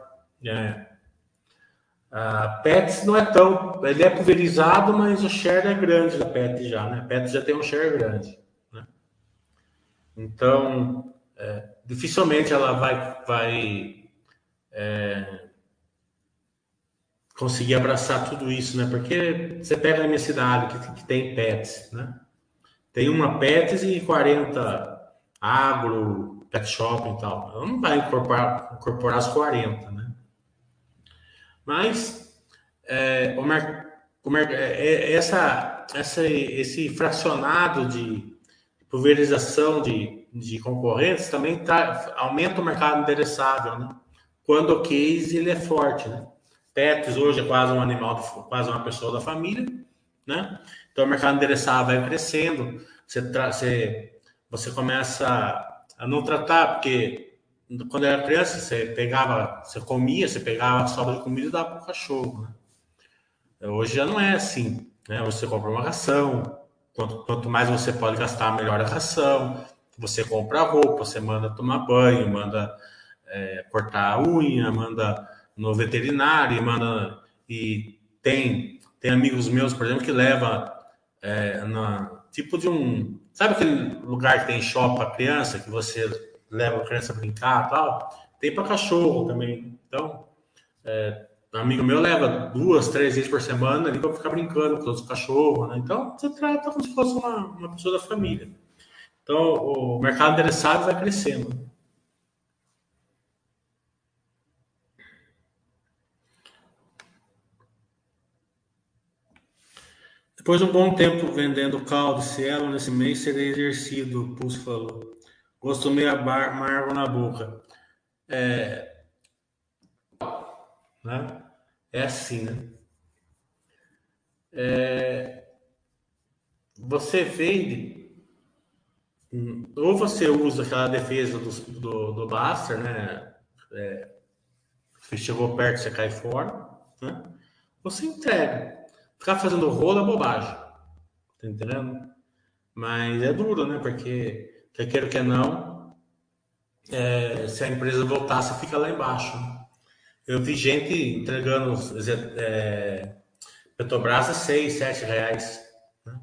É. A Pets não é tão. Ele é pulverizado, mas o share é grande da Pets já, né? A Pets já tem um share grande. Né? Então, é, dificilmente ela vai, vai é, conseguir abraçar tudo isso, né? Porque você pega a minha cidade que, que tem Pets, né? Tem uma Pets e 40 agro, pet shopping e tal. Ela não vai incorporar, incorporar as 40, né? Mas é, o mer, o mer, é, é, essa, essa, esse fracionado de pulverização de, de concorrentes também tá, aumenta o mercado endereçável, né? quando o case ele é forte, né? Pets hoje é quase um animal, quase uma pessoa da família, né? Então o mercado endereçado vai crescendo, você, você, você começa a não tratar, porque quando era criança você pegava, você comia, você pegava a sobra de comida e dava para o cachorro, né? Hoje já não é assim, né? Você compra uma ração, quanto, quanto mais você pode gastar, melhor a ração, você compra roupa, você manda tomar banho, manda é, cortar a unha, manda no veterinário, manda e tem tem amigos meus, por exemplo, que leva é, na tipo de um sabe aquele lugar que tem shopping para criança que você leva a criança a brincar, tal, tem para cachorro também. Então, é, um amigo meu leva duas, três vezes por semana ali para ficar brincando com os cachorros, né? Então, você trata como se fosse uma, uma pessoa da família. Então, o mercado endereçado vai crescendo. Depois de um bom tempo vendendo caldo cielo, nesse mês serei exercido, o Pulso falou. Gosto meio amargo na boca. É... Né? é assim, né? É... Você vende ou você usa aquela defesa do, do, do Baster, né? É, você chegou perto, você cai fora, né? Você entrega. Ficar fazendo rolo é bobagem. Tá entendendo? Mas é duro, né? Porque quer queira que não, é, se a empresa voltasse, fica lá embaixo. Eu vi gente entregando é, Petrobras a 6, 7 reais né?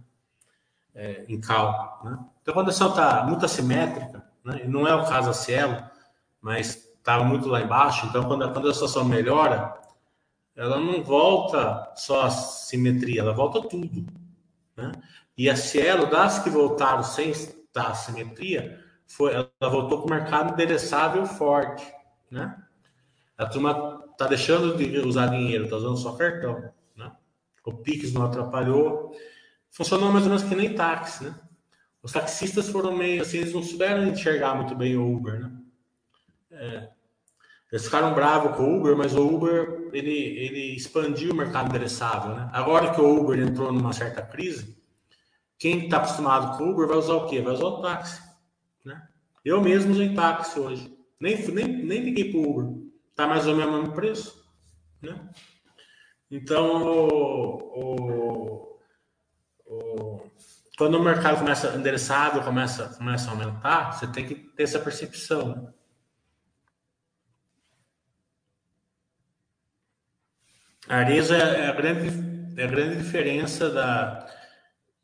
é, em cal. Né? Então, a ação está muito assimétrica, né? não é o caso da Cielo, mas estava muito lá embaixo, então quando a, quando a situação melhora, ela não volta só a simetria, ela volta tudo. Né? E a Cielo, das que voltaram sem estar simetria, foi, ela voltou com o mercado endereçável forte. Né? A turma está deixando de usar dinheiro, está usando só cartão. Né? O Pix não atrapalhou. Funcionou mais ou menos que nem táxi, né? Os taxistas foram meio assim, eles não souberam enxergar muito bem o Uber, né? É, eles ficaram bravos com o Uber, mas o Uber ele, ele expandiu o mercado endereçável, né? Agora que o Uber entrou numa certa crise, quem está acostumado com o Uber vai usar o quê? Vai usar o táxi, né? Eu mesmo usei táxi hoje, nem nem nem liguei para o Uber, tá mais ou menos o mesmo preço, né? Então o, o, o quando o mercado começa endereçado, começa, começa a aumentar, você tem que ter essa percepção. A Arezzo é a grande, é a grande diferença da,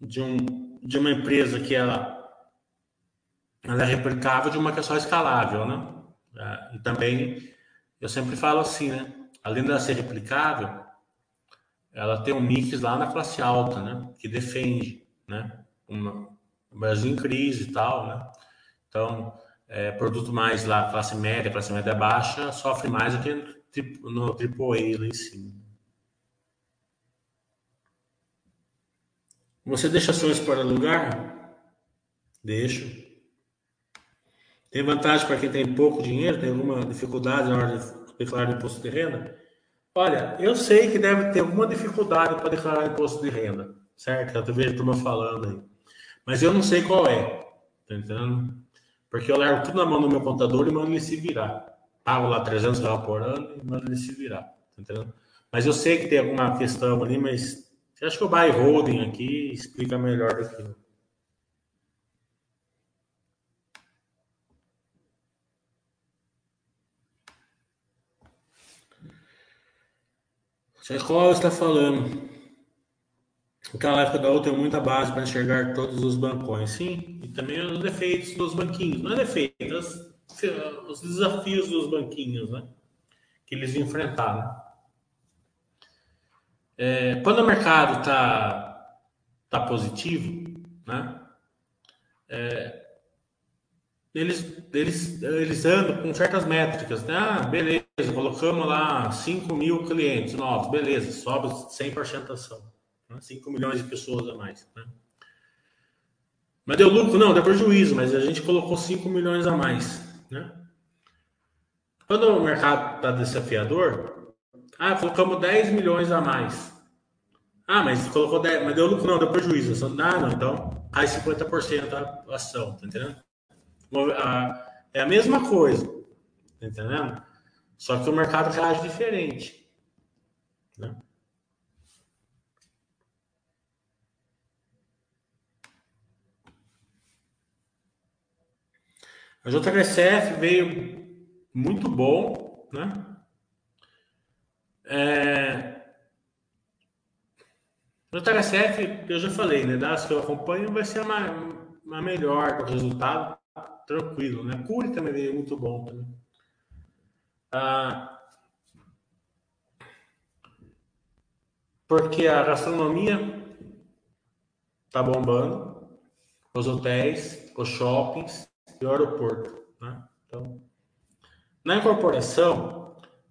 de, um, de uma empresa que ela, ela é replicável de uma que é só escalável, né? É, e também, eu sempre falo assim, né? Além de ela ser replicável, ela tem um mix lá na classe alta, né? Que defende, né? uma, o Brasil em crise e tal, né? Então, é, produto mais lá, classe média, classe média baixa, sofre mais do que no AAA lá em cima. Você deixa ações para alugar? Deixo. Tem vantagem para quem tem pouco dinheiro, tem alguma dificuldade na hora de declarar imposto de renda? Olha, eu sei que deve ter alguma dificuldade para declarar imposto de renda, certo? Eu vejo a turma falando aí. Mas eu não sei qual é. Tá entendendo? Porque eu levo tudo na mão do meu contador e mando ele se virar. Pago lá 300 reais por ano e mando ele se virar. Tá entendendo? Mas eu sei que tem alguma questão ali, mas acho que o buy holding aqui explica melhor do que qual está falando. Naquela época da outra, tem muita base para enxergar todos os bancões, sim, e também os defeitos dos banquinhos. Não é defeitos, os desafios dos banquinhos, né? Que eles enfrentaram. Né? É, quando o mercado está tá positivo, né? É, eles, eles, eles andam com certas métricas, né? Ah, beleza, colocamos lá 5 mil clientes novos, beleza, sobe 100% ação. 5 milhões de pessoas a mais. Né? Mas deu lucro? Não, deu prejuízo, mas a gente colocou 5 milhões a mais. Né? Quando o mercado está desafiador, ah, colocamos 10 milhões a mais. Ah, mas colocou 10, mas deu lucro, não, deu prejuízo. Ah, não, então cai 50% a ação, tá entendendo? É a mesma coisa, tá entendendo? Só que o mercado reage diferente. Né? A JHSF veio muito bom, né? É... JHSF, eu já falei, né? Das que eu acompanho, vai ser a, a melhor do resultado, tranquilo, né? Cure também veio muito bom. Ah, porque a gastronomia tá bombando, os hotéis, os shoppings, e o aeroporto. Né? Então, na incorporação,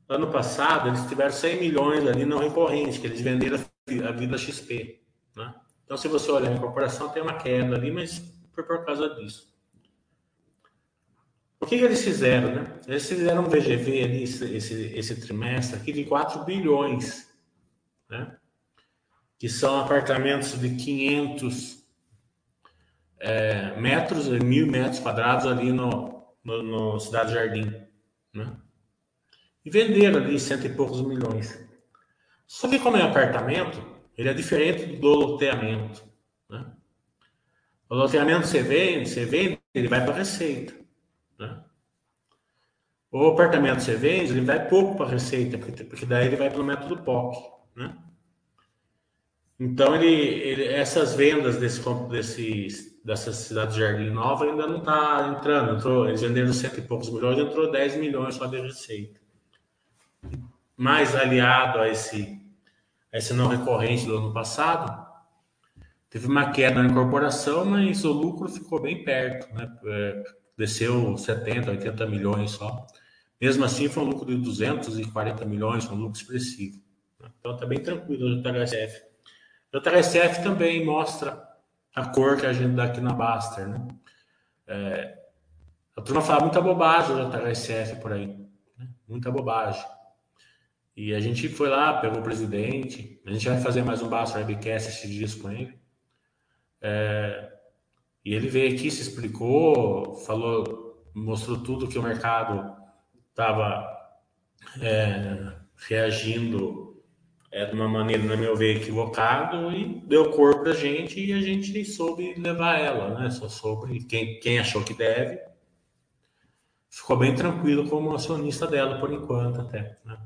ano passado, eles tiveram 100 milhões ali não recorrente, que eles venderam a Vida XP. Né? Então, se você olhar a incorporação, tem uma queda ali, mas foi por causa disso. O que, que eles fizeram? Né? Eles fizeram um VGV ali, esse, esse, esse trimestre aqui, de 4 bilhões. Né? Que são apartamentos de 500 é, metros, mil metros quadrados ali no, no, no Cidade Jardim. Né? E venderam ali cento e poucos milhões. Só que como é apartamento, ele é diferente do loteamento. Né? O loteamento você vende, você vende, ele vai para receita. Né? O apartamento você vende, ele vai pouco para receita, porque, porque daí ele vai pelo método POC. Né? Então, ele, ele, essas vendas desse, desses dessa cidade de Jardim Nova ainda não está entrando. Entrou, eles venderam cento e poucos milhões, entrou 10 milhões só de receita. Mais aliado a esse, a esse não recorrente do ano passado, teve uma queda na incorporação, mas o lucro ficou bem perto, né? É, desceu 70, 80 milhões só. Mesmo assim, foi um lucro de 240 milhões, um lucro expressivo. Então, está bem tranquilo o JHSF. O JHSF também mostra a cor que a gente dá aqui na Baster, né? É, a turma fala muita bobagem da THSF por aí, né? muita bobagem. E a gente foi lá, pegou o presidente, a gente vai fazer mais um Baster Webcast esses dias com ele. É, e ele veio aqui, se explicou, falou, mostrou tudo que o mercado estava é, reagindo é, de uma maneira, na meu ver, equivocado e deu cor para a gente e a gente soube levar ela, né? Só sobre quem, quem achou que deve. Ficou bem tranquilo como acionista dela por enquanto até. Né?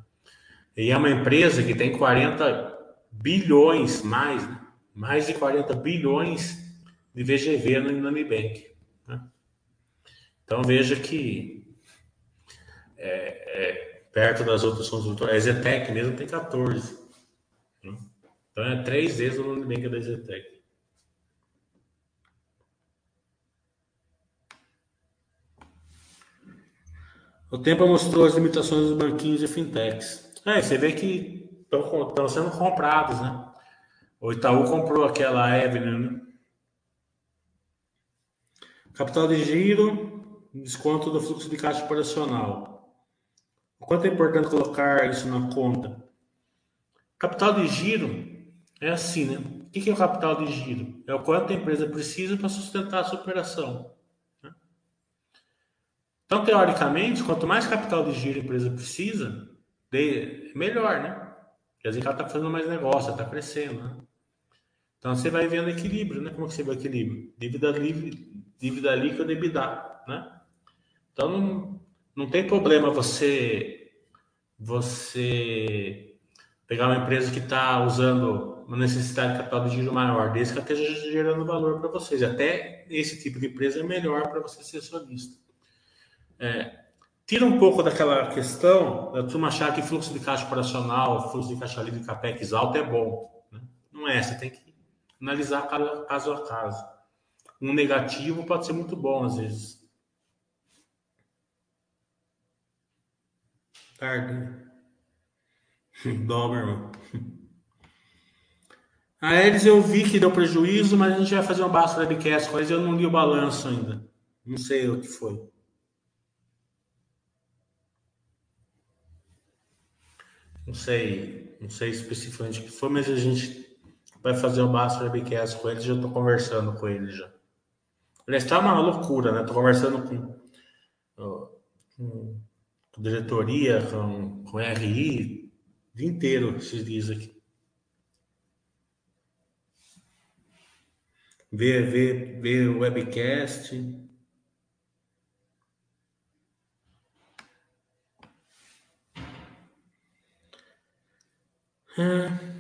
E é uma empresa que tem 40 bilhões mais, né? mais de 40 bilhões de VGV no Nubank. Né? Então veja que é, é, perto das outras consultoras, a Zetec mesmo tem 14. Então é três vezes o Nubank da Zetec. O tempo mostrou as limitações dos banquinhos e fintechs. É, você vê que estão sendo comprados, né? O Itaú comprou aquela Avenue, né? Capital de giro, desconto do fluxo de caixa operacional. O quanto é importante colocar isso na conta? Capital de giro é assim, né? O que é o capital de giro? É o quanto a empresa precisa para sustentar a sua operação. Né? Então, teoricamente, quanto mais capital de giro a empresa precisa, melhor, né? Quer dizer que ela está fazendo mais negócio, está crescendo, né? Então, você vai vendo equilíbrio, né? Como que você vê equilíbrio? Dívida, livre, dívida líquida EBITDA, né? Então, não, não tem problema você, você pegar uma empresa que está usando uma necessidade de capital de giro maior, desde que ela esteja gerando valor para vocês. Até esse tipo de empresa é melhor para você ser acionista. É, tira um pouco daquela questão da turma achar que fluxo de caixa operacional, fluxo de caixa livre capex alto é bom. Né? Não é, você tem que analisar caso a caso. Um negativo pode ser muito bom às vezes. Tarde. *laughs* Irmão. *laughs* A eles eu vi que deu prejuízo, mas a gente vai fazer um basta webcast com eles. Eu não li o balanço ainda. Não sei o que foi. Não sei, não sei especificamente o que foi, mas a gente vai fazer o Basso Webcast com ele, já estou conversando com ele já. Ele está uma loucura, né? Estou conversando com, com, com diretoria, com, com RI, o dia inteiro esses dias aqui. Ver, ver, ver o webcast. É.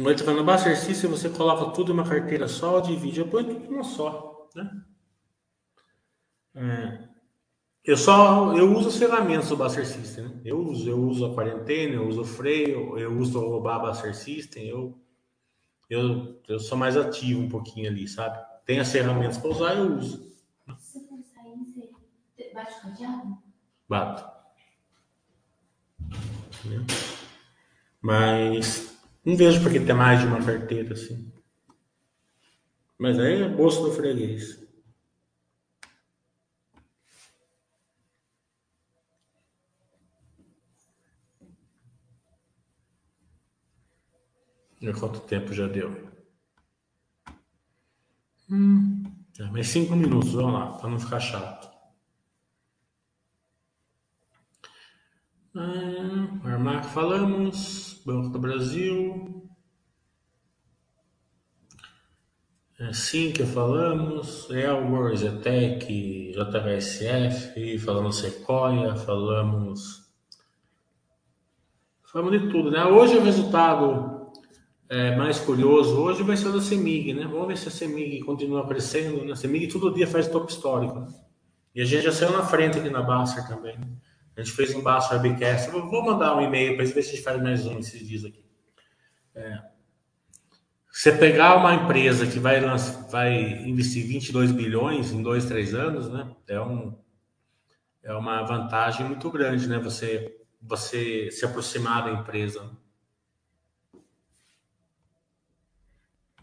Vai falando, no Buster System você coloca tudo em uma carteira só, divide, eu ponho tudo uma só, né? É. Eu só eu uso as ferramentas do Buster System, né? Eu uso, eu uso a quarentena, eu uso o freio, eu uso o Buster System, eu, eu, eu sou mais ativo um pouquinho ali, sabe? Tem as ferramentas para usar, eu uso. Você sair, você bate o diabo? Bato. Mas não vejo porque ter mais de uma carteira assim. Mas aí é bolso do freguês. E quanto tempo já deu? Hum, é, mais cinco minutos, vamos lá, para não ficar chato. Ah, Armac falamos. Banco do Brasil. É, Sinqia falamos, Elmore, Zetec, JHSF, falamos Sequoia, falamos. Falamos de tudo, né? Hoje o resultado é, mais curioso hoje vai ser o da Semig, né? Vamos ver se a Semig continua crescendo, né? A Semig todo dia faz top histórico? E a gente já saiu na frente aqui na Baster também, né? A gente fez um baixo webcast. Vou mandar um e-mail para ver se a gente faz mais um esses dias aqui. É. Você pegar uma empresa que vai, vai investir 22 bilhões em dois, três anos, né? É, um, é uma vantagem muito grande, né? Você, você se aproximar da empresa.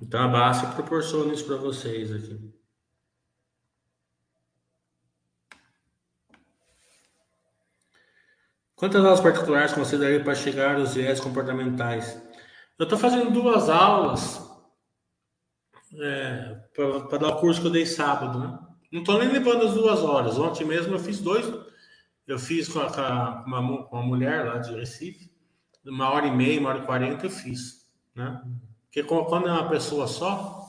Então a Basta proporciona isso para vocês aqui. Quantas aulas particulares consideraria para chegar aos viés comportamentais? Eu estou fazendo duas aulas é, para dar o curso que eu dei sábado, né? Não estou nem levando as duas horas. Ontem mesmo eu fiz dois. Eu fiz com, a, com, uma, com uma mulher lá de Recife, uma hora e meia, uma hora e quarenta eu fiz, né? Porque quando é uma pessoa só,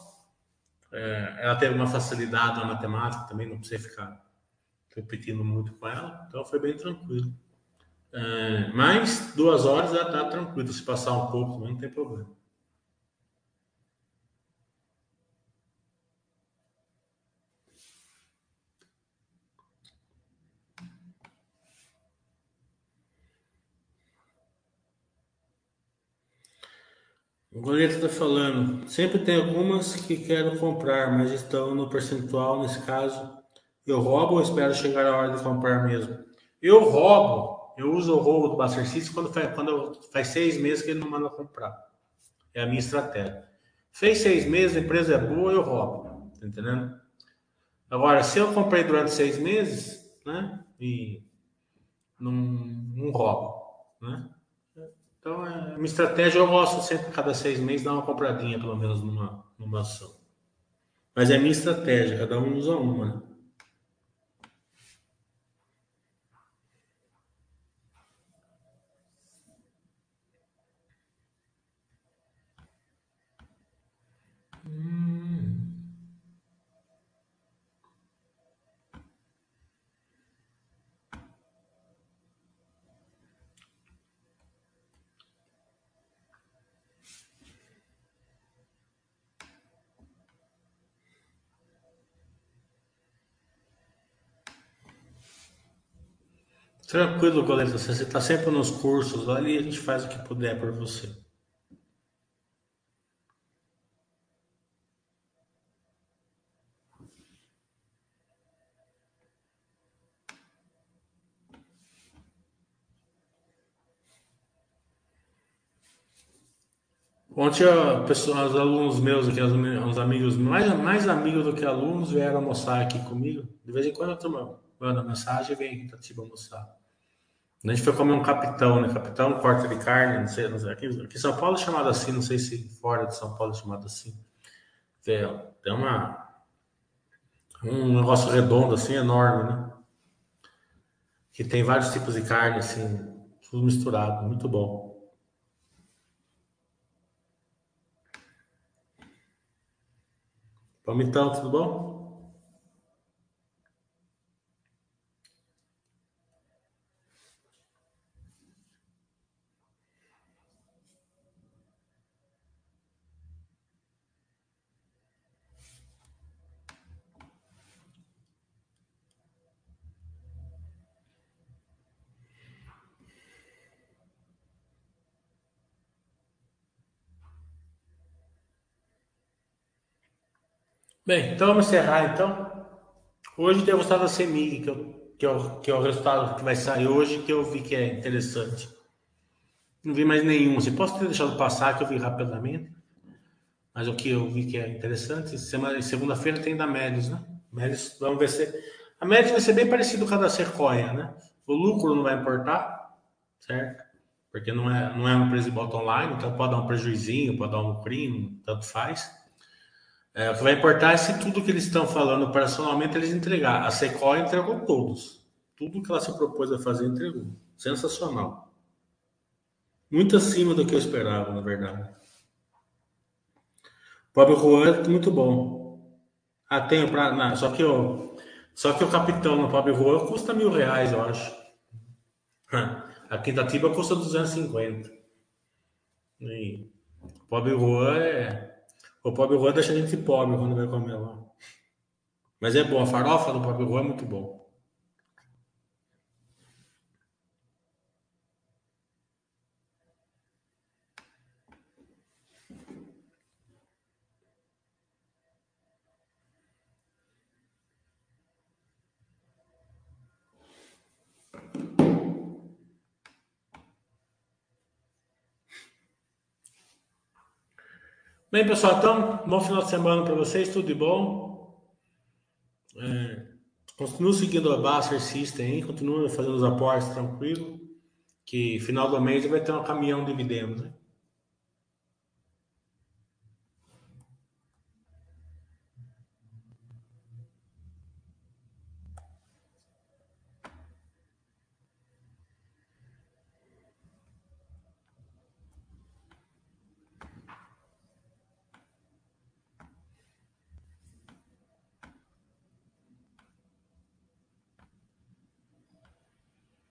é, ela teve uma facilidade na matemática também, não precisa ficar repetindo muito com ela, então foi bem tranquilo. É, mas duas horas já está tranquilo. Se passar um pouco, não tem problema. O goleiro está falando. Sempre tem algumas que quero comprar, mas estão no percentual. Nesse caso, eu roubo ou espero chegar a hora de comprar mesmo? Eu roubo eu uso o rolo do Buster System quando, faz, quando faz seis meses que ele não manda comprar. É a minha estratégia. Fez seis meses, a empresa é boa, eu roubo. Tá entendendo? Agora, se eu comprei durante seis meses, né? E não, não roubo, né? Então, é, minha estratégia eu gosto sempre, cada seis meses, dar uma compradinha, pelo menos, numa, numa ação. Mas é minha estratégia, cada um usa uma, né? Tranquilo, goleiro. Você está sempre nos cursos ali a gente faz o que puder por você. Ontem, pessoa, os alunos meus aqui, os amigos, mais, mais amigos do que alunos, vieram almoçar aqui comigo. De vez em quando eu tomo, mando mensagem e vem aqui para te almoçar. A gente foi comer um capitão, né? Capitão corte de carne, não sei, não sei. Aqui, aqui em São Paulo é chamado assim, não sei se fora de São Paulo é chamado assim. Tem, tem uma um negócio redondo assim, enorme, né? Que tem vários tipos de carne assim, tudo misturado, muito bom. Palmitão, tudo bom? Bem, então vamos encerrar então. Hoje tem o resultado da CEMIG, que, eu, que, é que é o resultado que vai sair hoje, que eu vi que é interessante. Não vi mais nenhum. Se posso ter deixado passar, que eu vi rapidamente. Mas o que eu vi que é interessante, segunda-feira tem da Médios, né? Médios, vamos ver se. A Médios vai ser bem parecido com a da Sequoia, né? O lucro não vai importar, certo? Porque não é, não é uma empresa de bottom line, então pode dar um prejuizinho, pode dar um crime, tanto faz. É, o que vai importar é se tudo que eles estão falando operacionalmente eles entregar. A Sequoia entregou todos. Tudo que ela se propôs a fazer entregou. Sensacional. Muito acima do que eu esperava, na verdade. Pobre Juan, muito bom. Ah, tenho pra. Não, só que o. Só que o capitão no Pobre Juan custa mil reais, eu acho. *laughs* A Quintativa custa 250. E Pobre Juan é. O pobre Juan deixa a gente pobre quando vai comer lá. Mas é bom, a farofa do pobre Juan é muito bom. Bem, pessoal, então, bom final de semana para vocês, tudo de bom. É, continuo seguindo a Baster System continuo fazendo os aportes tranquilo, que final do mês vai ter um caminhão de dividendos, né?